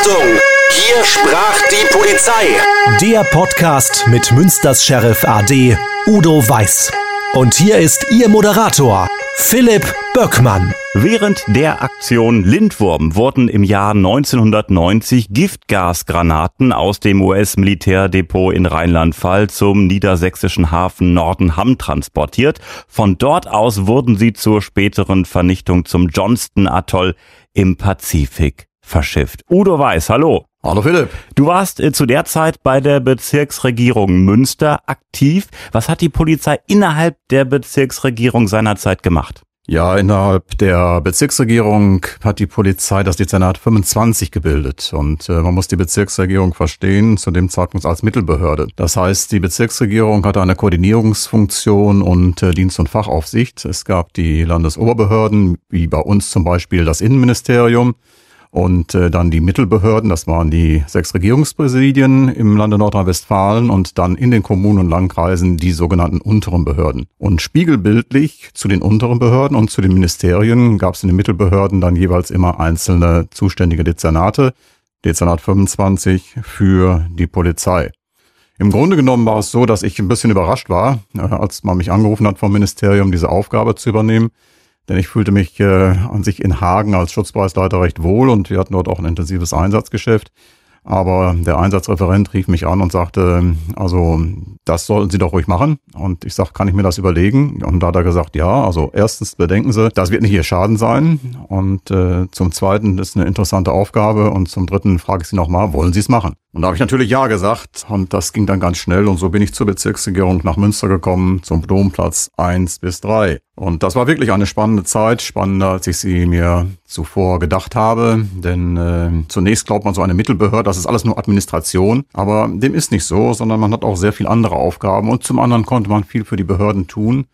Achtung! Hier sprach die Polizei. Der Podcast mit Münsters Sheriff AD Udo Weiß. Und hier ist Ihr Moderator, Philipp Böckmann. Während der Aktion Lindwurm wurden im Jahr 1990 Giftgasgranaten aus dem US-Militärdepot in Rheinland-Pfalz zum niedersächsischen Hafen Nordenham transportiert. Von dort aus wurden sie zur späteren Vernichtung zum Johnston-Atoll im Pazifik verschifft. Udo Weiß, hallo. Hallo Philipp. Du warst äh, zu der Zeit bei der Bezirksregierung Münster aktiv. Was hat die Polizei innerhalb der Bezirksregierung seinerzeit gemacht? Ja, innerhalb der Bezirksregierung hat die Polizei das Dezernat 25 gebildet und äh, man muss die Bezirksregierung verstehen, zu dem Zeitpunkt als Mittelbehörde. Das heißt, die Bezirksregierung hatte eine Koordinierungsfunktion und äh, Dienst- und Fachaufsicht. Es gab die Landesoberbehörden, wie bei uns zum Beispiel das Innenministerium und äh, dann die Mittelbehörden, das waren die sechs Regierungspräsidien im Lande Nordrhein-Westfalen und dann in den Kommunen und Landkreisen die sogenannten unteren Behörden. Und spiegelbildlich zu den unteren Behörden und zu den Ministerien gab es in den Mittelbehörden dann jeweils immer einzelne zuständige Dezernate, Dezernat 25 für die Polizei. Im Grunde genommen war es so, dass ich ein bisschen überrascht war, äh, als man mich angerufen hat vom Ministerium, diese Aufgabe zu übernehmen denn ich fühlte mich äh, an sich in Hagen als Schutzpreisleiter recht wohl und wir hatten dort auch ein intensives Einsatzgeschäft. Aber der Einsatzreferent rief mich an und sagte, also das sollten Sie doch ruhig machen. Und ich sag, kann ich mir das überlegen? Und da hat er gesagt, ja, also erstens bedenken Sie, das wird nicht Ihr Schaden sein. Und äh, zum Zweiten ist eine interessante Aufgabe. Und zum Dritten frage ich Sie nochmal, wollen Sie es machen? Und da habe ich natürlich Ja gesagt. Und das ging dann ganz schnell. Und so bin ich zur Bezirksregierung nach Münster gekommen, zum Domplatz eins bis drei. Und das war wirklich eine spannende Zeit, spannender, als ich sie mir zuvor gedacht habe. Denn äh, zunächst glaubt man so eine Mittelbehörde, das ist alles nur Administration. Aber dem ist nicht so, sondern man hat auch sehr viel andere Aufgaben. Und zum anderen konnte man viel für die Behörden tun,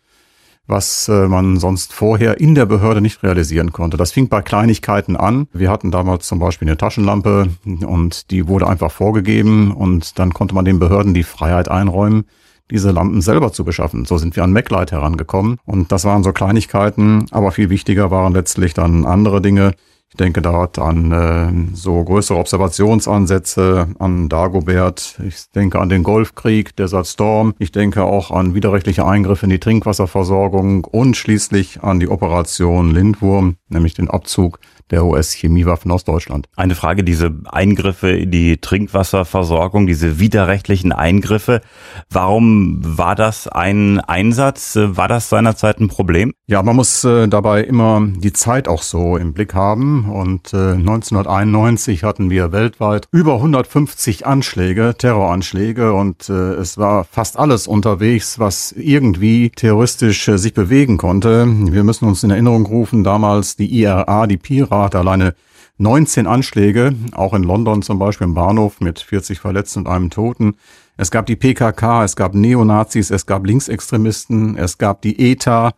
was äh, man sonst vorher in der Behörde nicht realisieren konnte. Das fing bei Kleinigkeiten an. Wir hatten damals zum Beispiel eine Taschenlampe und die wurde einfach vorgegeben und dann konnte man den Behörden die Freiheit einräumen, diese Lampen selber zu beschaffen. So sind wir an MacLight herangekommen. Und das waren so Kleinigkeiten, aber viel wichtiger waren letztlich dann andere Dinge. Ich denke dort an äh, so größere Observationsansätze, an Dagobert. Ich denke an den Golfkrieg, Desert Storm. Ich denke auch an widerrechtliche Eingriffe in die Trinkwasserversorgung und schließlich an die Operation Lindwurm, nämlich den Abzug der US-Chemiewaffen aus Deutschland. Eine Frage, diese Eingriffe in die Trinkwasserversorgung, diese widerrechtlichen Eingriffe, warum war das ein Einsatz? War das seinerzeit ein Problem? Ja, man muss äh, dabei immer die Zeit auch so im Blick haben. Und äh, 1991 hatten wir weltweit über 150 Anschläge, Terroranschläge und äh, es war fast alles unterwegs, was irgendwie terroristisch äh, sich bewegen konnte. Wir müssen uns in Erinnerung rufen, damals die IRA, die PIRA, hatte alleine 19 Anschläge, auch in London zum Beispiel im Bahnhof mit 40 Verletzten und einem Toten. Es gab die PKK, es gab Neonazis, es gab Linksextremisten, es gab die ETA,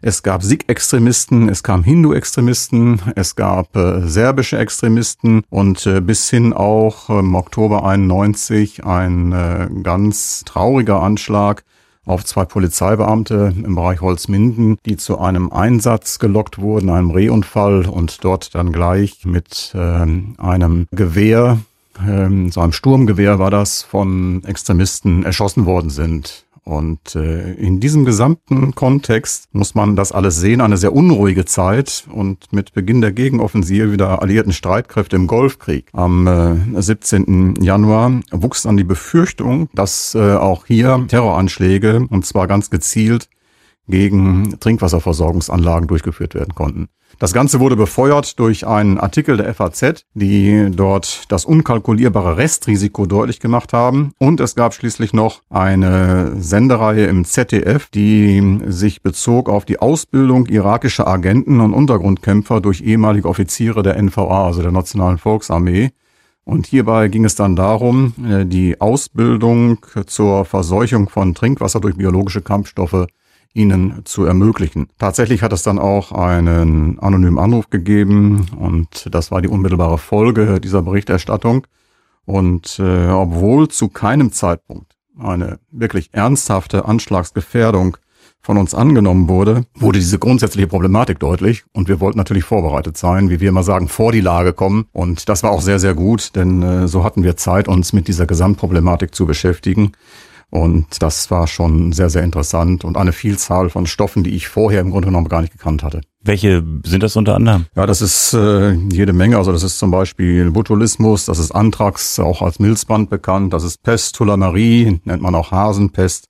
es gab Sikh-Extremisten, es kam Hindu-Extremisten, es gab äh, serbische Extremisten und äh, bis hin auch im Oktober 91 ein äh, ganz trauriger Anschlag auf zwei Polizeibeamte im Bereich Holzminden, die zu einem Einsatz gelockt wurden, einem Rehunfall und dort dann gleich mit ähm, einem Gewehr, ähm, so einem Sturmgewehr war das, von Extremisten erschossen worden sind. Und äh, in diesem gesamten Kontext muss man das alles sehen, eine sehr unruhige Zeit und mit Beginn der Gegenoffensive der alliierten Streitkräfte im Golfkrieg am äh, 17. Januar wuchs dann die Befürchtung, dass äh, auch hier Terroranschläge, und zwar ganz gezielt, gegen Trinkwasserversorgungsanlagen durchgeführt werden konnten. Das Ganze wurde befeuert durch einen Artikel der FAZ, die dort das unkalkulierbare Restrisiko deutlich gemacht haben. Und es gab schließlich noch eine Sendereihe im ZDF, die sich bezog auf die Ausbildung irakischer Agenten und Untergrundkämpfer durch ehemalige Offiziere der NVA, also der Nationalen Volksarmee. Und hierbei ging es dann darum, äh, die Ausbildung zur Verseuchung von Trinkwasser durch biologische Kampfstoffe ihnen zu ermöglichen. Tatsächlich hat es dann auch einen anonymen Anruf gegeben und das war die unmittelbare Folge dieser Berichterstattung. Und äh, obwohl zu keinem Zeitpunkt eine wirklich ernsthafte Anschlagsgefährdung von uns angenommen wurde, wurde diese grundsätzliche Problematik deutlich und wir wollten natürlich vorbereitet sein, wie wir immer sagen, vor die Lage kommen und das war auch sehr, sehr gut, denn äh, so hatten wir Zeit, uns mit dieser Gesamtproblematik zu beschäftigen. Und das war schon sehr, sehr interessant und eine Vielzahl von Stoffen, die ich vorher im Grunde genommen gar nicht gekannt hatte. Welche sind das unter anderem? Ja, das ist äh, jede Menge. Also das ist zum Beispiel Botulismus, das ist Anthrax, auch als Milzband bekannt. Das ist Pest, Tullamarie, nennt man auch Hasenpest.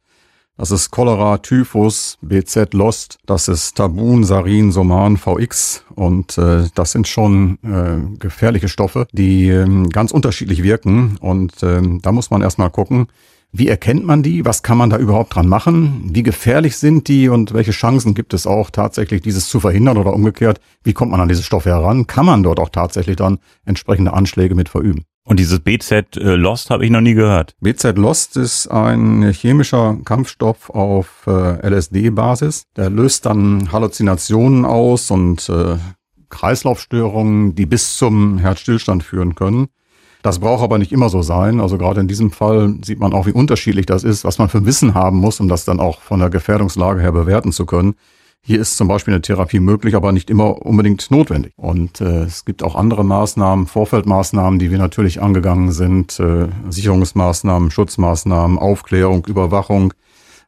Das ist Cholera, Typhus, BZ Lost, das ist Tabun, Sarin, Soman, VX und äh, das sind schon äh, gefährliche Stoffe, die äh, ganz unterschiedlich wirken und äh, da muss man erstmal gucken, wie erkennt man die? Was kann man da überhaupt dran machen? Wie gefährlich sind die und welche Chancen gibt es auch tatsächlich, dieses zu verhindern oder umgekehrt? Wie kommt man an diese Stoffe heran? Kann man dort auch tatsächlich dann entsprechende Anschläge mit verüben? Und dieses BZ äh, Lost habe ich noch nie gehört. BZ Lost ist ein chemischer Kampfstoff auf äh, LSD-Basis. Der löst dann Halluzinationen aus und äh, Kreislaufstörungen, die bis zum Herzstillstand führen können. Das braucht aber nicht immer so sein. Also gerade in diesem Fall sieht man auch, wie unterschiedlich das ist, was man für Wissen haben muss, um das dann auch von der Gefährdungslage her bewerten zu können. Hier ist zum Beispiel eine Therapie möglich, aber nicht immer unbedingt notwendig. Und äh, es gibt auch andere Maßnahmen, Vorfeldmaßnahmen, die wir natürlich angegangen sind, äh, Sicherungsmaßnahmen, Schutzmaßnahmen, Aufklärung, Überwachung,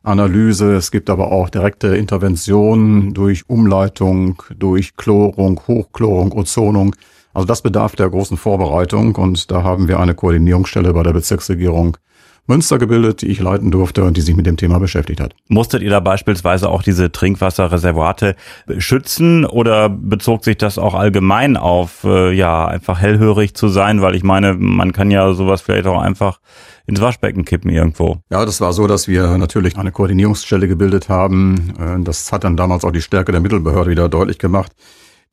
Analyse. Es gibt aber auch direkte Interventionen durch Umleitung, durch Chlorung, Hochchlorung, Ozonung. Also das bedarf der großen Vorbereitung und da haben wir eine Koordinierungsstelle bei der Bezirksregierung Münster gebildet, die ich leiten durfte und die sich mit dem Thema beschäftigt hat. Musstet ihr da beispielsweise auch diese Trinkwasserreservate schützen oder bezog sich das auch allgemein auf, äh, ja, einfach hellhörig zu sein? Weil ich meine, man kann ja sowas vielleicht auch einfach ins Waschbecken kippen irgendwo. Ja, das war so, dass wir natürlich eine Koordinierungsstelle gebildet haben. Äh, das hat dann damals auch die Stärke der Mittelbehörde wieder deutlich gemacht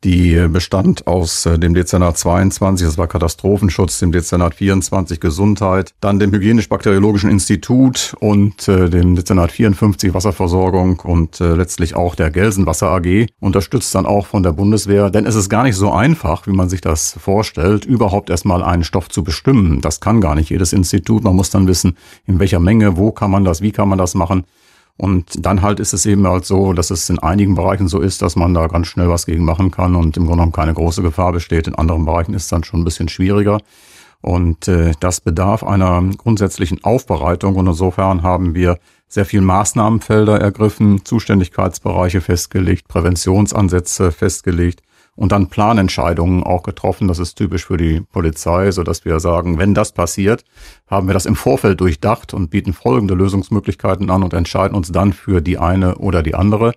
die bestand aus äh, dem Dezernat 22, das war Katastrophenschutz, dem Dezernat 24 Gesundheit, dann dem Hygienisch-Bakteriologischen Institut und äh, dem Dezernat 54 Wasserversorgung und äh, letztlich auch der Gelsenwasser AG, unterstützt dann auch von der Bundeswehr, denn es ist gar nicht so einfach, wie man sich das vorstellt, überhaupt erstmal einen Stoff zu bestimmen. Das kann gar nicht jedes Institut, man muss dann wissen, in welcher Menge, wo kann man das, wie kann man das machen. Und dann halt ist es eben halt so, dass es in einigen Bereichen so ist, dass man da ganz schnell was gegen machen kann und im Grunde genommen keine große Gefahr besteht. In anderen Bereichen ist es dann schon ein bisschen schwieriger. Und äh, das bedarf einer grundsätzlichen Aufbereitung. Und insofern haben wir sehr viel Maßnahmenfelder ergriffen, Zuständigkeitsbereiche festgelegt, Präventionsansätze festgelegt und dann Planentscheidungen auch getroffen. Das ist typisch für die Polizei, so dass wir sagen, wenn das passiert, haben wir das im Vorfeld durchdacht und bieten folgende Lösungsmöglichkeiten an und entscheiden uns dann für die eine oder die andere.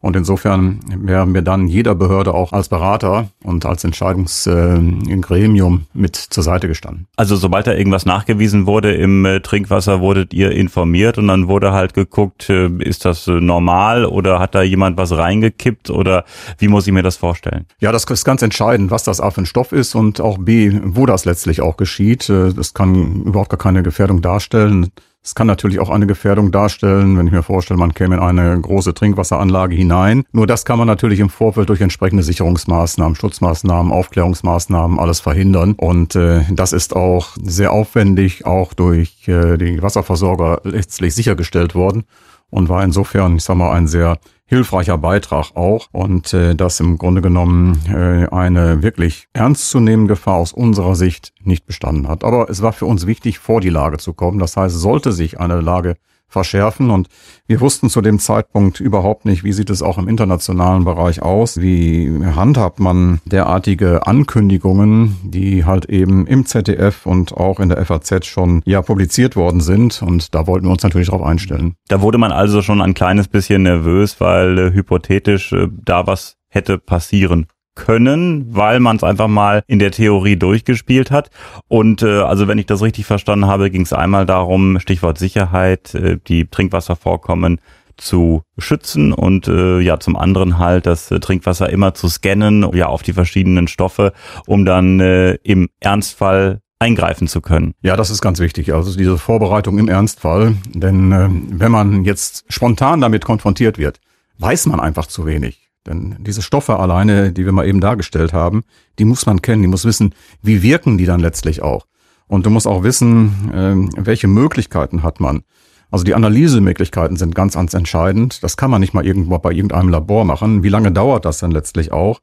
Und insofern wären wir dann jeder Behörde auch als Berater und als Entscheidungsgremium äh, mit zur Seite gestanden. Also sobald da irgendwas nachgewiesen wurde im äh, Trinkwasser, wurdet ihr informiert und dann wurde halt geguckt, äh, ist das normal oder hat da jemand was reingekippt oder wie muss ich mir das vorstellen? Ja, das ist ganz entscheidend, was das A für ein Stoff ist und auch B, wo das letztlich auch geschieht. Das kann überhaupt gar keine Gefährdung darstellen. Es kann natürlich auch eine Gefährdung darstellen, wenn ich mir vorstelle, man käme in eine große Trinkwasseranlage hinein. Nur das kann man natürlich im Vorfeld durch entsprechende Sicherungsmaßnahmen, Schutzmaßnahmen, Aufklärungsmaßnahmen alles verhindern. Und äh, das ist auch sehr aufwendig, auch durch äh, die Wasserversorger letztlich sichergestellt worden und war insofern, ich sag mal, ein sehr hilfreicher Beitrag auch und äh, das im Grunde genommen äh, eine wirklich ernstzunehmende Gefahr aus unserer Sicht nicht bestanden hat. Aber es war für uns wichtig, vor die Lage zu kommen. Das heißt, sollte sich eine Lage verschärfen. Und wir wussten zu dem Zeitpunkt überhaupt nicht, wie sieht es auch im internationalen Bereich aus, wie handhabt man derartige Ankündigungen, die halt eben im ZDF und auch in der FAZ schon ja publiziert worden sind. Und da wollten wir uns natürlich darauf einstellen. Da wurde man also schon ein kleines bisschen nervös, weil äh, hypothetisch äh, da was hätte passieren können, weil man es einfach mal in der Theorie durchgespielt hat. Und äh, also wenn ich das richtig verstanden habe, ging es einmal darum, Stichwort Sicherheit, äh, die Trinkwasservorkommen zu schützen und äh, ja zum anderen halt das äh, Trinkwasser immer zu scannen, ja auf die verschiedenen Stoffe, um dann äh, im Ernstfall eingreifen zu können. Ja, das ist ganz wichtig. Also diese Vorbereitung im Ernstfall, denn äh, wenn man jetzt spontan damit konfrontiert wird, weiß man einfach zu wenig. Denn diese Stoffe alleine, die wir mal eben dargestellt haben, die muss man kennen, die muss wissen, wie wirken die dann letztlich auch. Und du musst auch wissen, ähm, welche Möglichkeiten hat man. Also die Analysemöglichkeiten sind ganz, ganz entscheidend. Das kann man nicht mal irgendwo bei irgendeinem Labor machen. Wie lange dauert das denn letztlich auch?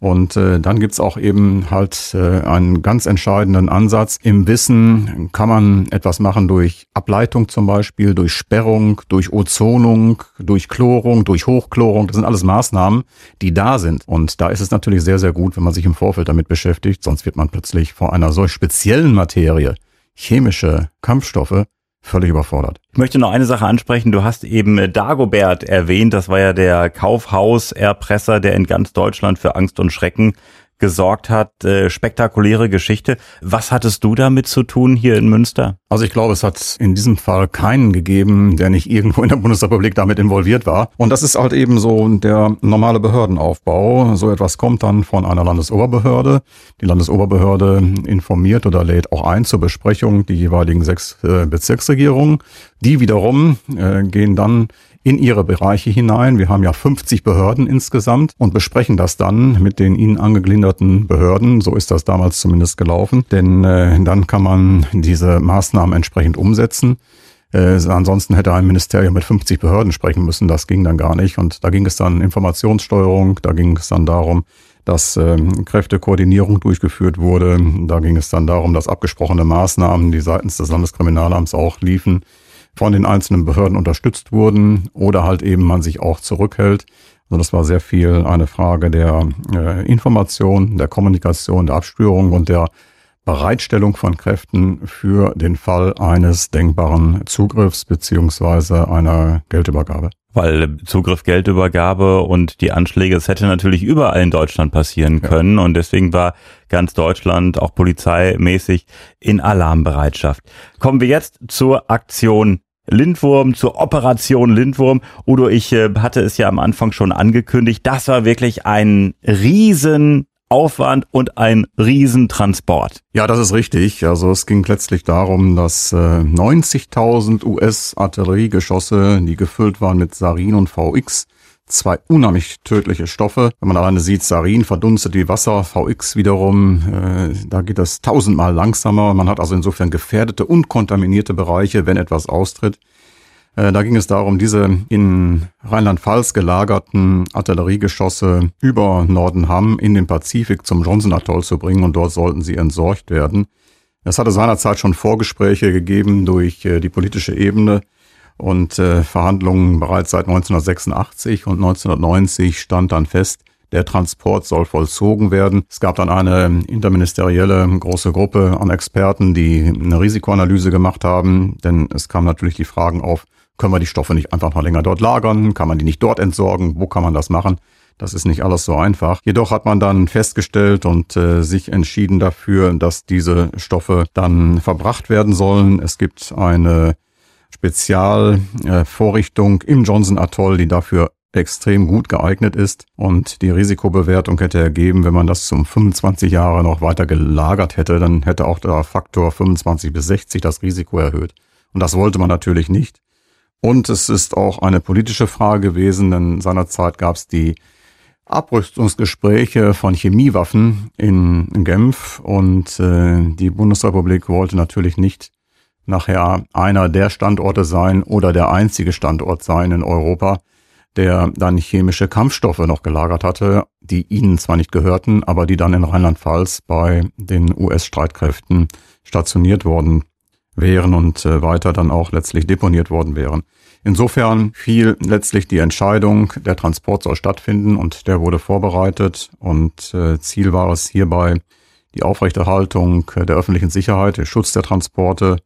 Und äh, dann gibt's auch eben halt äh, einen ganz entscheidenden Ansatz. Im Wissen kann man etwas machen durch Ableitung zum Beispiel, durch Sperrung, durch Ozonung, durch Chlorung, durch Hochchlorung. Das sind alles Maßnahmen, die da sind. Und da ist es natürlich sehr, sehr gut, wenn man sich im Vorfeld damit beschäftigt. Sonst wird man plötzlich vor einer solch speziellen Materie, chemische Kampfstoffe, völlig überfordert. Ich möchte noch eine Sache ansprechen. Du hast eben äh, Dagobert erwähnt. Das war ja der Kaufhauserpresser, der in ganz Deutschland für Angst und Schrecken gesorgt hat. Äh, spektakuläre Geschichte. Was hattest du damit zu tun hier in Münster? Also ich glaube, es hat in diesem Fall keinen gegeben, der nicht irgendwo in der Bundesrepublik damit involviert war. Und das ist halt eben so der normale Behördenaufbau. So etwas kommt dann von einer Landesoberbehörde. Die Landesoberbehörde informiert oder lädt auch ein zur Besprechung die jeweiligen sechs äh, Bezirksregierungen. Die wiederum äh, gehen dann in ihre Bereiche hinein. Wir haben ja 50 Behörden insgesamt und besprechen das dann mit den ihnen angegliederten Behörden. So ist das damals zumindest gelaufen. Denn äh, dann kann man diese Maßnahmen entsprechend umsetzen. Äh, ansonsten hätte ein Ministerium mit 50 Behörden sprechen müssen. Das ging dann gar nicht. Und da ging es dann Informationssteuerung, da ging es dann darum, dass äh, Kräftekoordinierung durchgeführt wurde. Da ging es dann darum, dass abgesprochene Maßnahmen, die seitens des Landeskriminalamts auch liefen, von den einzelnen Behörden unterstützt wurden oder halt eben man sich auch zurückhält. Also das war sehr viel eine Frage der äh, Information, der Kommunikation, der Abspürung und der Bereitstellung von Kräften für den Fall eines denkbaren Zugriffs beziehungsweise einer Geldübergabe. Weil Zugriff, Geldübergabe und die Anschläge, es hätte natürlich überall in Deutschland passieren können ja. und deswegen war ganz Deutschland auch polizeimäßig in Alarmbereitschaft. Kommen wir jetzt zur Aktion Lindwurm zur Operation Lindwurm. Udo, ich äh, hatte es ja am Anfang schon angekündigt. Das war wirklich ein riesen Aufwand und ein Riesentransport. Ja, das ist richtig. Also es ging letztlich darum, dass äh, 90.000 US-Artilleriegeschosse, die gefüllt waren mit Sarin und VX, zwei unheimlich tödliche Stoffe. Wenn man alleine sieht, Sarin verdunstet wie Wasser, VX wiederum, äh, da geht das tausendmal langsamer. Man hat also insofern gefährdete und kontaminierte Bereiche, wenn etwas austritt. Äh, da ging es darum, diese in Rheinland-Pfalz gelagerten Artilleriegeschosse über Nordenham in den Pazifik zum Johnson-Atoll zu bringen und dort sollten sie entsorgt werden. Es hatte seinerzeit schon Vorgespräche gegeben durch äh, die politische Ebene und äh, Verhandlungen bereits seit 1986 und 1990 stand dann fest, der Transport soll vollzogen werden. Es gab dann eine interministerielle große Gruppe an Experten, die eine Risikoanalyse gemacht haben, denn es kamen natürlich die Fragen auf, können wir die Stoffe nicht einfach noch länger dort lagern? Kann man die nicht dort entsorgen? Wo kann man das machen? Das ist nicht alles so einfach. Jedoch hat man dann festgestellt und äh, sich entschieden dafür, dass diese Stoffe dann verbracht werden sollen. Es gibt eine Spezialvorrichtung äh, im Johnson Atoll, die dafür extrem gut geeignet ist. Und die Risikobewertung hätte ergeben, wenn man das zum 25 Jahre noch weiter gelagert hätte, dann hätte auch der Faktor 25 bis 60 das Risiko erhöht. Und das wollte man natürlich nicht. Und es ist auch eine politische Frage gewesen, denn seinerzeit gab es die Abrüstungsgespräche von Chemiewaffen in Genf und äh, die Bundesrepublik wollte natürlich nicht nachher einer der Standorte sein oder der einzige Standort sein in Europa, der dann chemische Kampfstoffe noch gelagert hatte, die ihnen zwar nicht gehörten, aber die dann in Rheinland-Pfalz bei den US-Streitkräften stationiert worden wären und äh, weiter dann auch letztlich deponiert worden wären. Insofern fiel letztlich die Entscheidung, der Transport soll stattfinden und der wurde vorbereitet und äh, Ziel war es hierbei die Aufrechterhaltung der öffentlichen Sicherheit, der Schutz der Transporte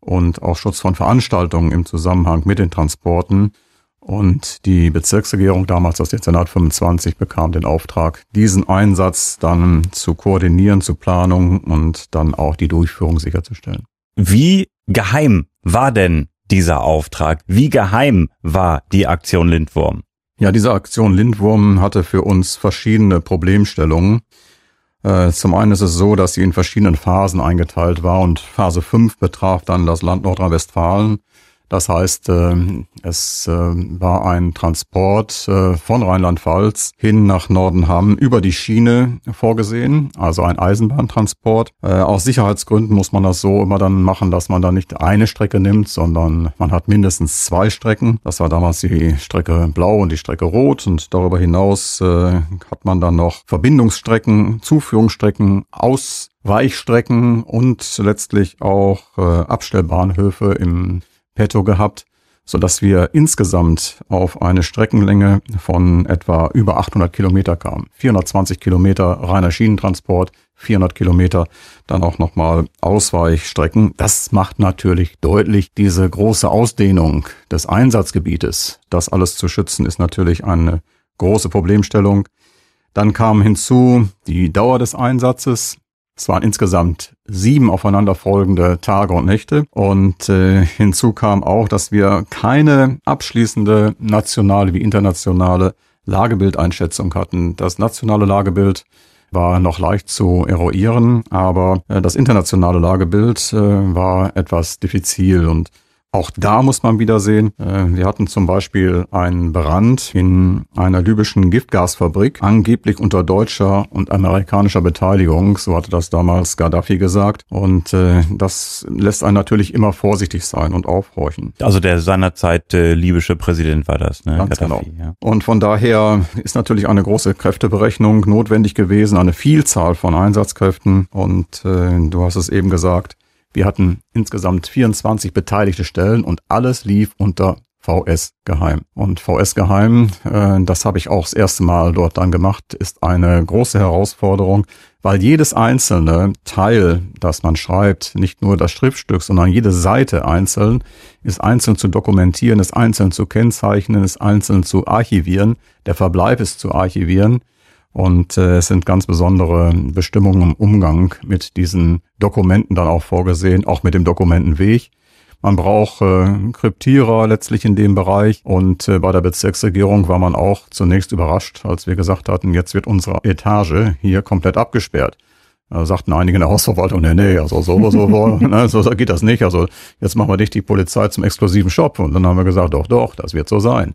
und auch Schutz von Veranstaltungen im Zusammenhang mit den Transporten. Und die Bezirksregierung, damals das Dezernat 25, bekam den Auftrag, diesen Einsatz dann zu koordinieren, zu Planung und dann auch die Durchführung sicherzustellen. Wie geheim war denn dieser Auftrag? Wie geheim war die Aktion Lindwurm? Ja, diese Aktion Lindwurm hatte für uns verschiedene Problemstellungen. Äh, zum einen ist es so, dass sie in verschiedenen Phasen eingeteilt war und Phase 5 betraf dann das Land Nordrhein-Westfalen. Das heißt, äh, es äh, war ein Transport äh, von Rheinland-Pfalz hin nach Nordenham über die Schiene vorgesehen, also ein Eisenbahntransport. Aus Sicherheitsgründen muss man das so immer dann machen, dass man da nicht eine Strecke nimmt, sondern man hat mindestens zwei Strecken. Das war damals die Strecke Blau und die Strecke Rot und darüber hinaus hat man dann noch Verbindungsstrecken, Zuführungsstrecken, Ausweichstrecken und letztlich auch Abstellbahnhöfe im Petto gehabt, so dass wir insgesamt auf eine Streckenlänge von etwa über 800 Kilometer kamen. 420 Kilometer reiner Schienentransport, 400 Kilometer dann auch nochmal Ausweichstrecken. Das macht natürlich deutlich diese große Ausdehnung des Einsatzgebietes. Das alles zu schützen ist natürlich eine große Problemstellung. Dann kam hinzu die Dauer des Einsatzes. Es waren insgesamt sieben aufeinanderfolgende Tage und Nächte. Und äh, hinzu kam auch, dass wir keine abschließende nationale wie internationale Lagebildeinschätzung hatten. Das nationale Lagebild war noch leicht zu eruieren, aber äh, das internationale Lagebild äh, war etwas diffizil und auch da muss man wieder sehen, äh, wir hatten zum Beispiel einen Brand in einer libyschen Giftgasfabrik, angeblich unter deutscher und amerikanischer Beteiligung, so hatte das damals Gaddafi gesagt. Und äh, das lässt einen natürlich immer vorsichtig sein und aufhorchen. Also der seinerzeit äh, libysche Präsident war das, ne? Ganz Gaddafi, genau. Ja. Und von daher ist natürlich eine große Kräfteberechnung notwendig gewesen, eine Vielzahl von Einsatzkräften. Und äh, du hast es eben gesagt, wir hatten insgesamt 24 beteiligte Stellen und alles lief unter VS Geheim. Und VS Geheim, äh, das habe ich auch das erste Mal dort dann gemacht, ist eine große Herausforderung, weil jedes einzelne Teil, das man schreibt, nicht nur das Schriftstück, sondern jede Seite einzeln, ist einzeln zu dokumentieren, ist einzeln zu kennzeichnen, ist einzeln zu archivieren, der Verbleib ist zu archivieren. Und äh, es sind ganz besondere Bestimmungen im Umgang mit diesen Dokumenten dann auch vorgesehen, auch mit dem Dokumentenweg. Man braucht äh, Kryptierer letztlich in dem Bereich. Und äh, bei der Bezirksregierung war man auch zunächst überrascht, als wir gesagt hatten, jetzt wird unsere Etage hier komplett abgesperrt. Da sagten einige in der Hausverwaltung, nee, nee, also so, so, ne, so geht das nicht. Also jetzt machen wir dich die Polizei zum exklusiven Shop. Und dann haben wir gesagt, doch, doch, das wird so sein.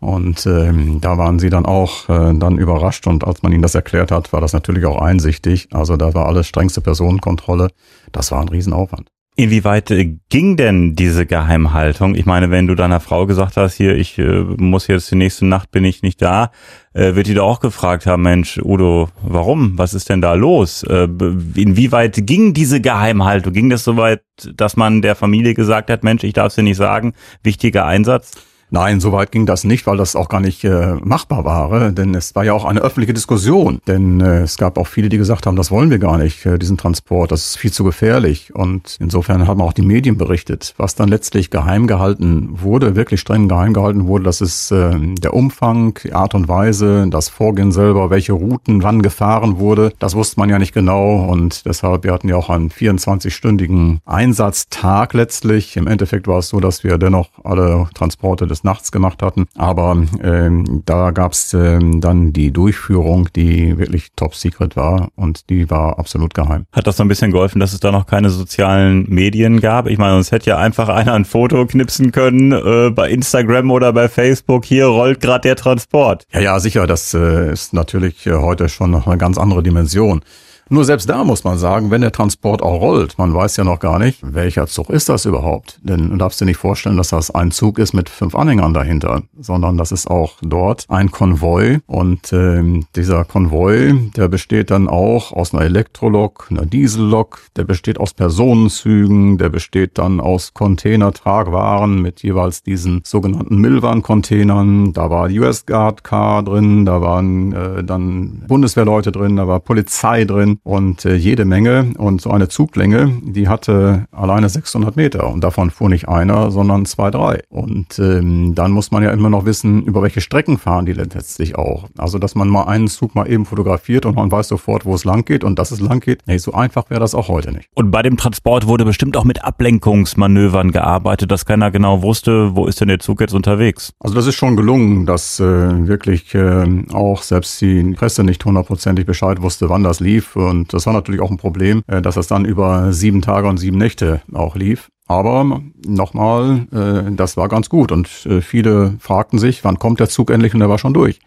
Und ähm, da waren sie dann auch äh, dann überrascht und als man ihnen das erklärt hat, war das natürlich auch einsichtig. Also da war alles strengste Personenkontrolle. Das war ein Riesenaufwand. Inwieweit äh, ging denn diese Geheimhaltung? Ich meine, wenn du deiner Frau gesagt hast, hier, ich äh, muss jetzt die nächste Nacht bin ich nicht da, äh, wird die da auch gefragt haben, Mensch, Udo, warum? Was ist denn da los? Äh, inwieweit ging diese Geheimhaltung? Ging das so weit, dass man der Familie gesagt hat, Mensch, ich darf es dir nicht sagen, wichtiger Einsatz? Nein, so weit ging das nicht, weil das auch gar nicht äh, machbar war, denn es war ja auch eine öffentliche Diskussion. Denn äh, es gab auch viele, die gesagt haben, das wollen wir gar nicht, äh, diesen Transport, das ist viel zu gefährlich. Und insofern haben auch die Medien berichtet. Was dann letztlich geheim gehalten wurde, wirklich streng geheim gehalten wurde, das ist äh, der Umfang, die Art und Weise, das Vorgehen selber, welche Routen wann gefahren wurde. Das wusste man ja nicht genau und deshalb, wir hatten ja auch einen 24-stündigen Einsatztag letztlich. Im Endeffekt war es so, dass wir dennoch alle Transporte des nachts gemacht hatten. Aber ähm, da gab es ähm, dann die Durchführung, die wirklich top secret war und die war absolut geheim. Hat das so ein bisschen geholfen, dass es da noch keine sozialen Medien gab? Ich meine, sonst hätte ja einfach einer ein Foto knipsen können äh, bei Instagram oder bei Facebook. Hier rollt gerade der Transport. Ja, ja, sicher. Das äh, ist natürlich äh, heute schon noch eine ganz andere Dimension. Nur selbst da muss man sagen, wenn der Transport auch rollt, man weiß ja noch gar nicht, welcher Zug ist das überhaupt. Denn du darfst dir nicht vorstellen, dass das ein Zug ist mit fünf Anhängern dahinter, sondern das ist auch dort ein Konvoi. Und äh, dieser Konvoi, der besteht dann auch aus einer Elektrolok, einer Diesellok, der besteht aus Personenzügen, der besteht dann aus Containertragwaren mit jeweils diesen sogenannten Milvan-Containern. Da war US Guard Car drin, da waren äh, dann Bundeswehrleute drin, da war Polizei drin und äh, jede Menge. Und so eine Zuglänge, die hatte alleine 600 Meter und davon fuhr nicht einer, sondern zwei, drei. Und ähm, dann muss man ja immer noch wissen, über welche Strecken fahren die letztlich auch. Also, dass man mal einen Zug mal eben fotografiert und man weiß sofort, wo es lang geht und dass es lang geht. Nee, so einfach wäre das auch heute nicht. Und bei dem Transport wurde bestimmt auch mit Ablenkungsmanövern gearbeitet, dass keiner genau wusste, wo ist denn der Zug jetzt unterwegs. Also das ist schon gelungen, dass äh, wirklich äh, auch selbst die Presse nicht hundertprozentig Bescheid wusste, wann das lief. Und das war natürlich auch ein Problem, äh, dass das dann über sieben Tage und sieben Nächte auch lief. Aber nochmal, äh, das war ganz gut und äh, viele fragten sich, wann kommt der Zug endlich und der war schon durch.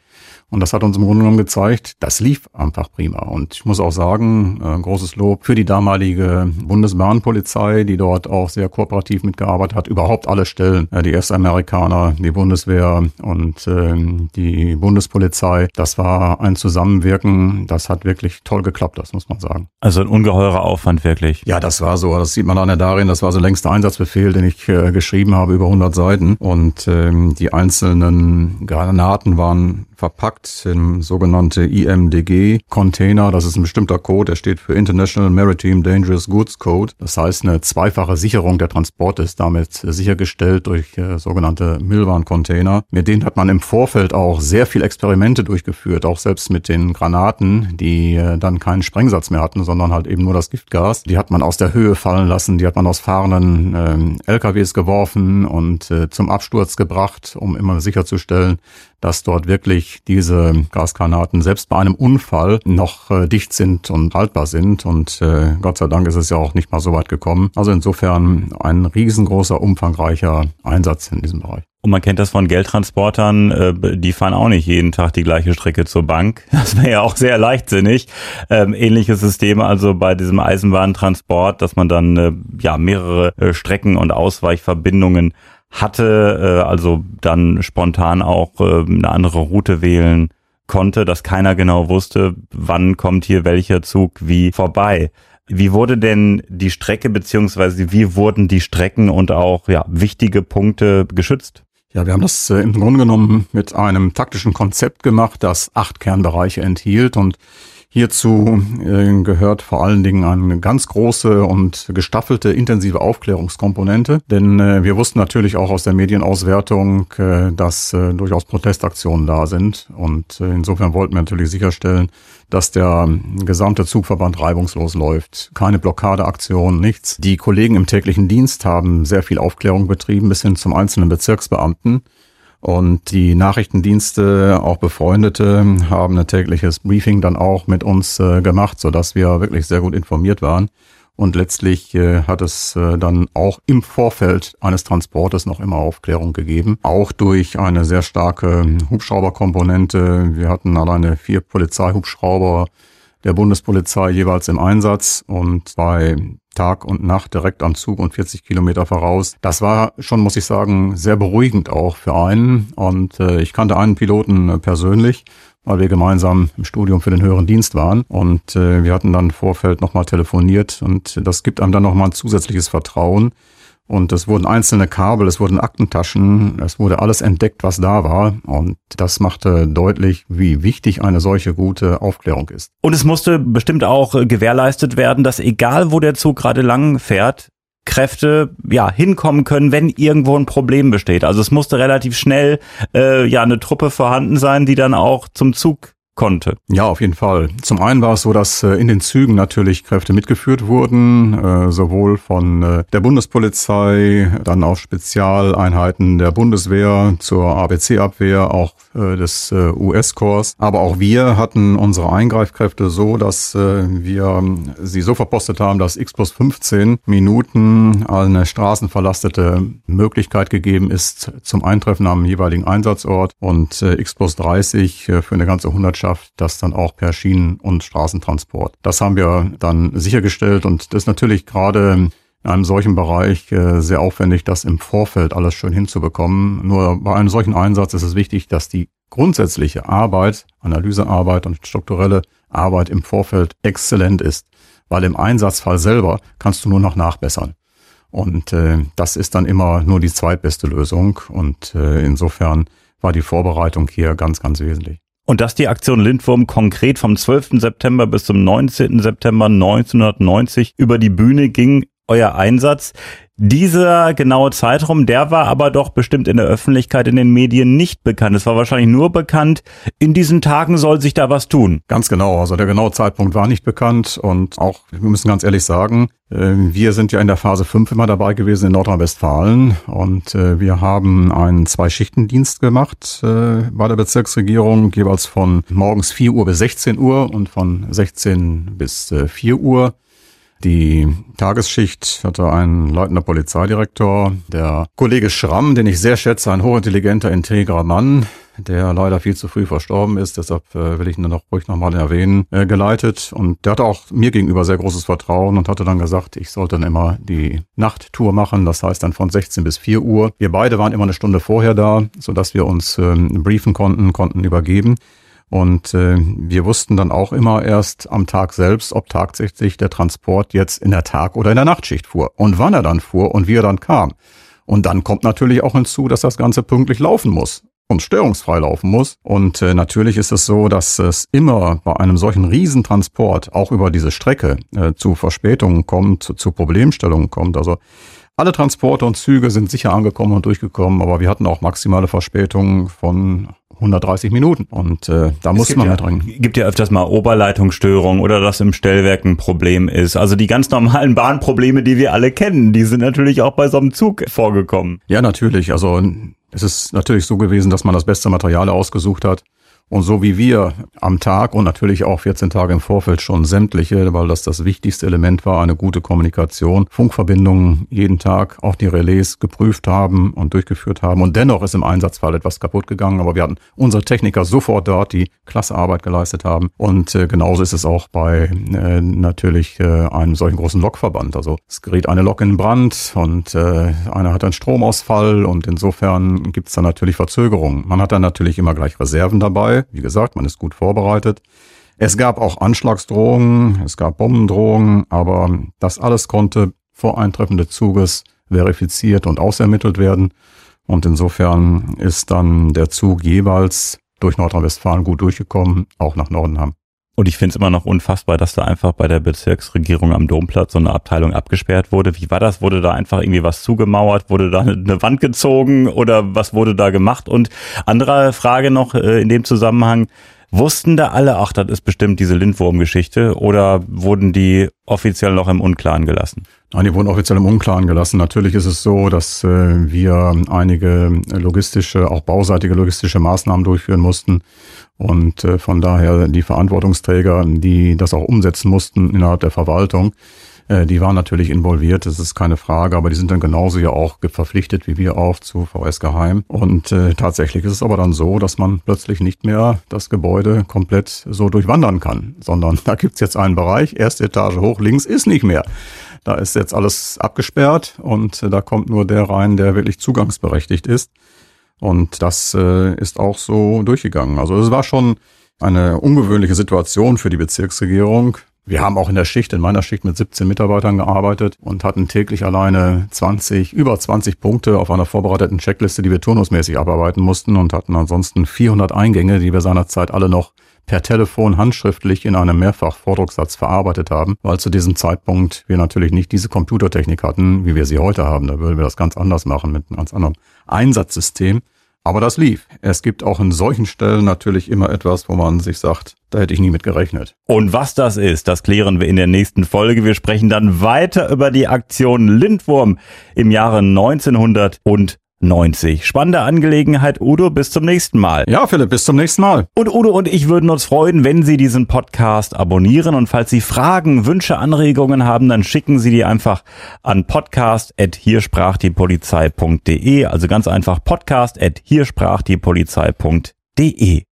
Und das hat uns im Grunde genommen gezeigt, das lief einfach prima. Und ich muss auch sagen, äh, großes Lob für die damalige Bundesbahnpolizei, die dort auch sehr kooperativ mitgearbeitet hat. Überhaupt alle Stellen, äh, die ersten Amerikaner, die Bundeswehr und äh, die Bundespolizei. Das war ein Zusammenwirken, das hat wirklich toll geklappt, das muss man sagen. Also ein ungeheurer Aufwand wirklich. Ja, das war so. Das sieht man dann ja darin, das war so längster Einsatzbefehl, den ich äh, geschrieben habe, über 100 Seiten. Und ähm, die einzelnen Granaten waren verpackt in sogenannte IMDG-Container. Das ist ein bestimmter Code, der steht für International Maritime Dangerous Goods Code. Das heißt, eine zweifache Sicherung der Transporte ist damit sichergestellt durch äh, sogenannte Milvan-Container. Mit denen hat man im Vorfeld auch sehr viel Experimente durchgeführt, auch selbst mit den Granaten, die äh, dann keinen Sprengsatz mehr hatten, sondern halt eben nur das Giftgas. Die hat man aus der Höhe fallen lassen, die hat man aus fahrenden äh, LKWs geworfen und äh, zum Absturz gebracht, um immer sicherzustellen, dass dort wirklich diese Gasgranaten selbst bei einem Unfall noch äh, dicht sind und haltbar sind. Und äh, Gott sei Dank ist es ja auch nicht mal so weit gekommen. Also insofern ein riesengroßer, umfangreicher Einsatz in diesem Bereich. Und man kennt das von Geldtransportern, äh, die fahren auch nicht jeden Tag die gleiche Strecke zur Bank. Das wäre ja auch sehr leichtsinnig. Ähm, ähnliches System also bei diesem Eisenbahntransport, dass man dann äh, ja mehrere äh, Strecken und Ausweichverbindungen hatte, äh, also dann spontan auch äh, eine andere Route wählen konnte, dass keiner genau wusste, wann kommt hier welcher Zug wie vorbei. Wie wurde denn die Strecke beziehungsweise wie wurden die Strecken und auch ja, wichtige Punkte geschützt? Ja, wir haben das äh, im Grunde genommen mit einem taktischen Konzept gemacht, das acht Kernbereiche enthielt und Hierzu äh, gehört vor allen Dingen eine ganz große und gestaffelte intensive Aufklärungskomponente, denn äh, wir wussten natürlich auch aus der Medienauswertung, äh, dass durchaus Protestaktionen da sind und insofern wollten wir natürlich sicherstellen, dass der gesamte Zugverband reibungslos läuft. Keine Blockadeaktion, nichts. Die Kollegen im täglichen Dienst haben sehr viel Aufklärung betrieben bis hin zum einzelnen Bezirksbeamten. Und die Nachrichtendienste, auch Befreundete, haben ein tägliches Briefing dann auch mit uns äh, gemacht, sodass wir wirklich sehr gut informiert waren. Und letztlich äh, hat es äh, dann auch im Vorfeld eines Transportes noch immer Aufklärung gegeben. Auch durch eine sehr starke Hubschrauberkomponente. Wir hatten alleine vier Polizeihubschrauber der Bundespolizei jeweils im Einsatz und bei Tag und Nacht direkt am Zug und 40 Kilometer voraus. Das war schon, muss ich sagen, sehr beruhigend auch für einen. Und äh, ich kannte einen Piloten äh, persönlich, weil wir gemeinsam im Studium für den höheren Dienst waren. Und äh, wir hatten dann im Vorfeld nochmal telefoniert und das gibt einem dann nochmal ein zusätzliches Vertrauen und es wurden einzelne Kabel, es wurden Aktentaschen, es wurde alles entdeckt, was da war. Und das machte deutlich, wie wichtig eine solche gute Aufklärung ist. Und es musste bestimmt auch gewährleistet werden, dass egal wo der Zug gerade lang fährt, Kräfte ja hinkommen können, wenn irgendwo ein Problem besteht. Also es musste relativ schnell äh, ja eine Truppe vorhanden sein, die dann auch zum Zug konnte. Ja, auf jeden Fall. Zum einen war es so, dass äh, in den Zügen natürlich Kräfte mitgeführt wurden, äh, sowohl von äh, der Bundespolizei, dann auch Spezialeinheiten der Bundeswehr zur ABC-Abwehr, auch des US-Korps. Aber auch wir hatten unsere Eingreifkräfte so, dass wir ähm, sie so verpostet haben, dass x plus 15 Minuten eine straßenverlastete Möglichkeit gegeben ist zum Eintreffen am jeweiligen Einsatzort und x plus 30 für eine ganze 100 Gesellschaft, das dann auch per Schienen- und Straßentransport. Das haben wir dann sichergestellt und das ist natürlich gerade in einem solchen Bereich äh, sehr aufwendig, das im Vorfeld alles schön hinzubekommen. Nur bei einem solchen Einsatz ist es wichtig, dass die grundsätzliche Arbeit, Analysearbeit und strukturelle Arbeit im Vorfeld exzellent ist, weil im Einsatzfall selber kannst du nur noch nachbessern. Und äh, das ist dann immer nur die zweitbeste Lösung. Und äh, insofern war die Vorbereitung hier ganz, ganz wesentlich. Und dass die Aktion Lindwurm konkret vom 12. September bis zum 19. September 1990 über die Bühne ging, euer Einsatz. Dieser genaue Zeitraum, der war aber doch bestimmt in der Öffentlichkeit, in den Medien nicht bekannt. Es war wahrscheinlich nur bekannt, in diesen Tagen soll sich da was tun. Ganz genau. Also der genaue Zeitpunkt war nicht bekannt und auch, wir müssen ganz ehrlich sagen, äh, wir sind ja in der Phase 5 immer dabei gewesen in Nordrhein-Westfalen und äh, wir haben einen Zwei-Schichten-Dienst gemacht äh, bei der Bezirksregierung, jeweils von morgens 4 Uhr bis 16 Uhr und von 16 bis 4 Uhr Die Tagesschicht hatte ein leitender Polizeidirektor, der Kollege Schramm, den ich sehr schätze, ein hochintelligenter, integrer Mann, der leider viel zu früh verstorben ist, deshalb äh, will ich ihn auch ruhig nochmal erwähnen, äh, geleitet. Und der hatte auch mir gegenüber sehr großes Vertrauen und hatte dann gesagt, ich sollte dann immer die Nachttour machen, das heißt dann von 16 bis 4 Uhr. Wir beide waren immer eine Stunde vorher da, sodass wir uns äh, briefen konnten, konnten übergeben. Und äh, wir wussten dann auch immer erst am Tag selbst, ob tatsächlich der Transport jetzt in der Tag- oder in der Nachtschicht fuhr und wann er dann fuhr und wie er dann kam. Und dann kommt natürlich auch hinzu, dass das Ganze pünktlich laufen muss und störungsfrei laufen muss. Und äh, natürlich ist es so, dass es immer bei einem solchen Riesentransport auch über diese Strecke äh, zu Verspätungen kommt, zu, zu Problemstellungen kommt. Also alle Transporte und Züge sind sicher angekommen und durchgekommen, aber wir hatten auch maximale Verspätungen von 130 Minuten. Und äh, da muss man ja, mit dran. Gibt ja öfters mal Oberleitungsstörungen oder dass im Stellwerk ein Problem ist. Also die ganz normalen Bahnprobleme, die wir alle kennen, die sind natürlich auch bei so einem Zug vorgekommen. Ja, natürlich. Also es ist natürlich so gewesen, dass man das beste Material ausgesucht hat. Und so wie wir am Tag und natürlich auch 14 Tage im Vorfeld schon sämtliche, weil das das wichtigste Element war, eine gute Kommunikation, Funkverbindungen jeden Tag, auch die Relais geprüft haben und durchgeführt haben. Und dennoch ist im Einsatzfall etwas kaputt gegangen. Aber wir hatten unsere Techniker sofort dort, die klasse Arbeit geleistet haben. Und äh, genauso ist es auch bei äh, natürlich äh, einem solchen großen Lokverband. Also es gerät eine Lok in Brand und äh, einer hat einen Stromausfall und insofern gibt es da natürlich Verzögerungen. Man hat dann natürlich immer gleich Reserven dabei wie gesagt, man ist gut vorbereitet. Es gab auch Anschlagsdrohungen, es gab Bombendrohungen, aber das alles konnte vor Eintreffen des Zuges verifiziert und ausermittelt werden. Und insofern ist dann der Zug jeweils durch Nordrhein-Westfalen gut durchgekommen, auch nach Nordenham. Und ich finde es immer noch unfassbar, dass da einfach bei der Bezirksregierung am Domplatz so eine Abteilung abgesperrt wurde. Wie war das? Wurde da einfach irgendwie was zugemauert? Wurde da eine Wand gezogen oder was wurde da gemacht? Und andere Frage noch äh, in dem Zusammenhang. Wussten da alle, ach, das ist bestimmt diese Lindwurm-Geschichte oder wurden die offiziell noch im Unklaren gelassen? Nein, die wurden offiziell im Unklaren gelassen. Natürlich ist es so, dass äh, wir einige logistische, auch bauseitige logistische Maßnahmen durchführen mussten. Und äh, von daher die Verantwortungsträger, die das auch umsetzen mussten innerhalb der Verwaltung, äh, die waren natürlich involviert, das ist keine Frage, aber die sind dann genauso ja auch verpflichtet wie wir auch zu VS Geheim. Und äh, tatsächlich ist es aber dann so, dass man plötzlich nicht mehr das Gebäude komplett so durchwandern kann, sondern da gibt's jetzt einen Bereich, erste Etage hoch, links ist nicht mehr. Da ist jetzt alles abgesperrt und äh, da kommt nur der rein, der wirklich zugangsberechtigt ist. Und das äh, ist auch so durchgegangen. Also es war schon eine ungewöhnliche Situation für die Bezirksregierung. Wir haben auch in der Schicht, in meiner Schicht mit 17 Mitarbeitern gearbeitet und hatten täglich alleine 20, über 20 Punkte auf einer vorbereiteten Checkliste, die wir turnusmäßig abarbeiten mussten und hatten ansonsten 400 Eingänge, die wir seinerzeit alle noch per Telefon handschriftlich in einem Mehrfach-Vordrucksatz verarbeitet haben, weil zu diesem Zeitpunkt wir natürlich nicht diese Computertechnik hatten, wie wir sie heute haben. Da würden wir das ganz anders machen mit einem ganz anderen Einsatzsystem. Aber das lief. Es gibt auch in solchen Stellen natürlich immer etwas, wo man sich sagt, da hätte ich nie mit gerechnet. Und was das ist, das klären wir in der nächsten Folge. Wir sprechen dann weiter über die Aktion Lindwurm im Jahre 1900 und 90. Spannende Angelegenheit, Udo. Bis zum nächsten Mal. Ja, Philipp, bis zum nächsten Mal. Und Udo und ich würden uns freuen, wenn Sie diesen Podcast abonnieren. Und falls Sie Fragen, Wünsche, Anregungen haben, dann schicken Sie die einfach an podcast.hiersprachdiepolizei.de. Also ganz einfach podcast.hiersprachdiepolizei.de.